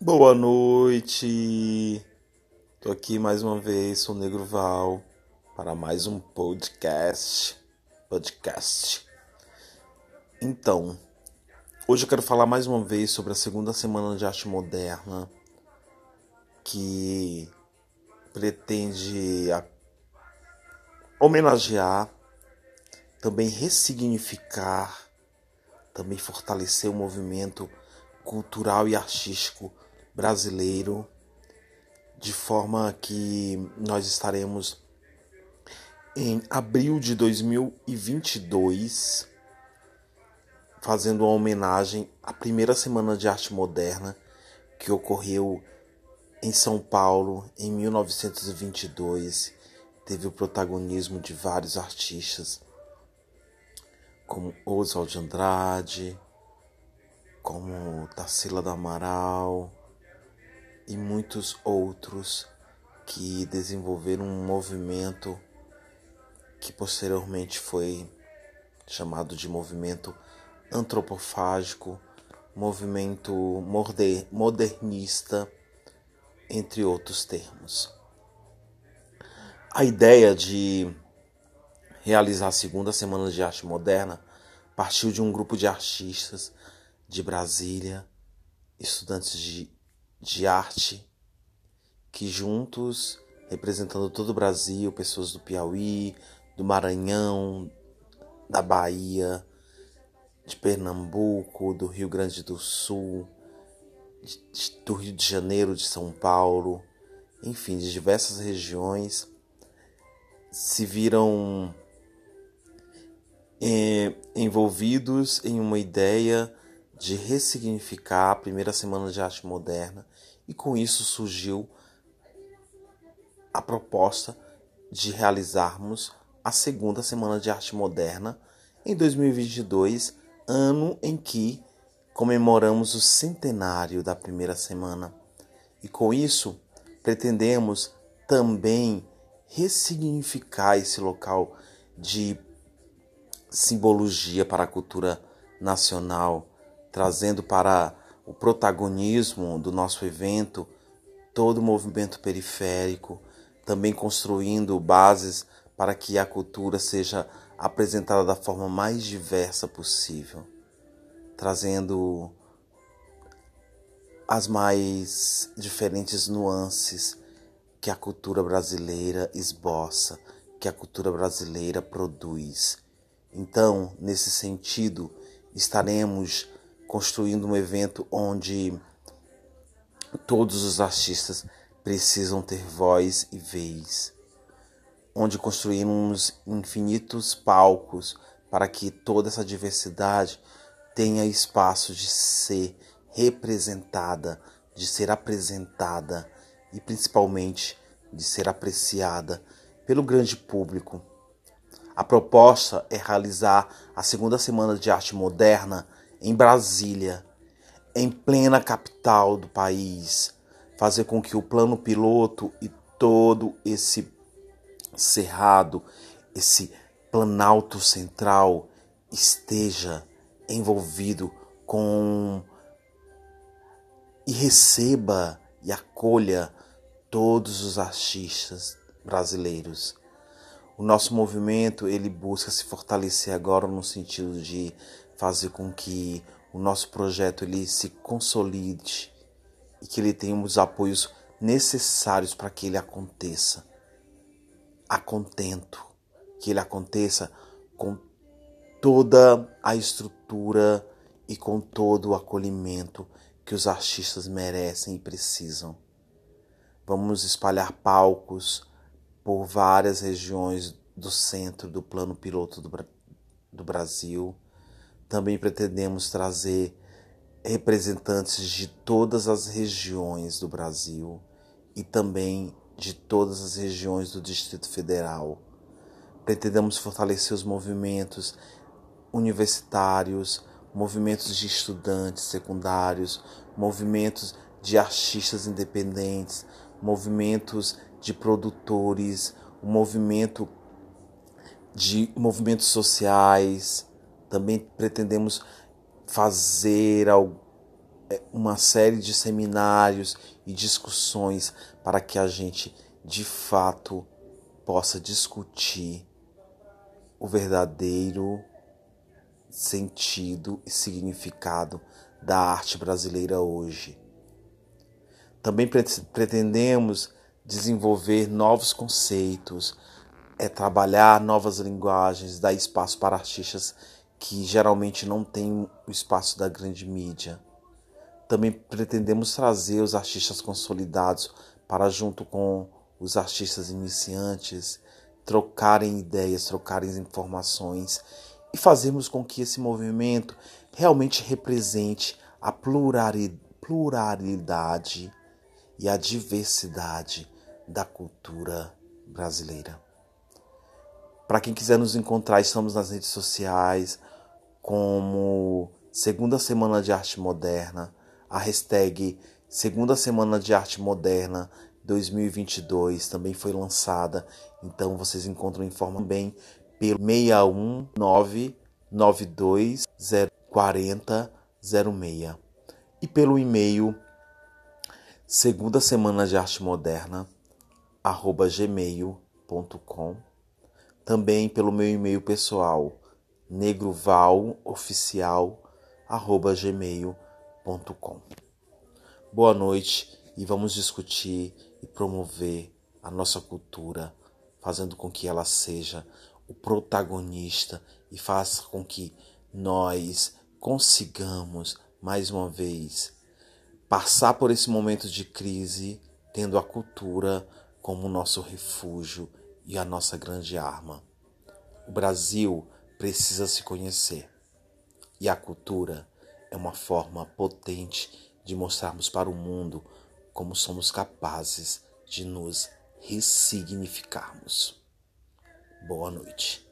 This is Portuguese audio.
Boa noite. Tô aqui mais uma vez, sou o Negro Val, para mais um podcast. Podcast. Então, hoje eu quero falar mais uma vez sobre a segunda semana de arte moderna, que pretende homenagear, também ressignificar, também fortalecer o movimento cultural e artístico brasileiro, de forma que nós estaremos em abril de 2022 fazendo uma homenagem à primeira semana de arte moderna que ocorreu em São Paulo em 1922. Teve o protagonismo de vários artistas, como Oswald de Andrade, como Tarsila do Amaral, e muitos outros que desenvolveram um movimento que posteriormente foi chamado de movimento antropofágico, movimento modernista, entre outros termos. A ideia de realizar a segunda semana de arte moderna partiu de um grupo de artistas de Brasília, estudantes de de arte que juntos, representando todo o Brasil, pessoas do Piauí, do Maranhão, da Bahia, de Pernambuco, do Rio Grande do Sul, de, do Rio de Janeiro, de São Paulo, enfim, de diversas regiões, se viram eh, envolvidos em uma ideia de ressignificar a primeira semana de arte moderna e com isso surgiu a proposta de realizarmos a segunda semana de arte moderna em 2022, ano em que comemoramos o centenário da primeira semana. E com isso, pretendemos também ressignificar esse local de simbologia para a cultura nacional trazendo para o protagonismo do nosso evento todo o movimento periférico, também construindo bases para que a cultura seja apresentada da forma mais diversa possível, trazendo as mais diferentes nuances que a cultura brasileira esboça, que a cultura brasileira produz. Então, nesse sentido, estaremos construindo um evento onde todos os artistas precisam ter voz e vez, onde construímos infinitos palcos para que toda essa diversidade tenha espaço de ser representada, de ser apresentada e principalmente de ser apreciada pelo grande público. A proposta é realizar a segunda semana de arte moderna em Brasília, em plena capital do país, fazer com que o plano piloto e todo esse cerrado, esse planalto central esteja envolvido com e receba e acolha todos os artistas brasileiros. O nosso movimento ele busca se fortalecer agora no sentido de fazer com que o nosso projeto ele se consolide e que ele tenha os apoios necessários para que ele aconteça a contento, que ele aconteça com toda a estrutura e com todo o acolhimento que os artistas merecem e precisam. Vamos espalhar palcos por várias regiões do centro do plano piloto do, do Brasil também pretendemos trazer representantes de todas as regiões do Brasil e também de todas as regiões do Distrito Federal. Pretendemos fortalecer os movimentos universitários, movimentos de estudantes secundários, movimentos de artistas independentes, movimentos de produtores, o movimento de movimentos sociais, também pretendemos fazer é, uma série de seminários e discussões para que a gente de fato possa discutir o verdadeiro sentido e significado da arte brasileira hoje. Também pretendemos desenvolver novos conceitos, é trabalhar novas linguagens, dar espaço para artistas que geralmente não têm o espaço da grande mídia. Também pretendemos trazer os artistas consolidados para junto com os artistas iniciantes trocarem ideias, trocarem informações e fazermos com que esse movimento realmente represente a pluralidade e a diversidade da cultura brasileira. Para quem quiser nos encontrar, estamos nas redes sociais como Segunda Semana de Arte Moderna, a hashtag Segunda Semana de Arte Moderna 2022 também foi lançada, então vocês encontram informação bem pelo 61992404006 e pelo e-mail segunda semana de arte moderna arroba gmail.com também pelo meu e-mail pessoal negrovaloficial arroba gmail.com Boa noite e vamos discutir e promover a nossa cultura, fazendo com que ela seja o protagonista e faça com que nós consigamos mais uma vez passar por esse momento de crise tendo a cultura como nosso refúgio e a nossa grande arma. O Brasil precisa se conhecer e a cultura é uma forma potente de mostrarmos para o mundo como somos capazes de nos ressignificarmos. Boa noite.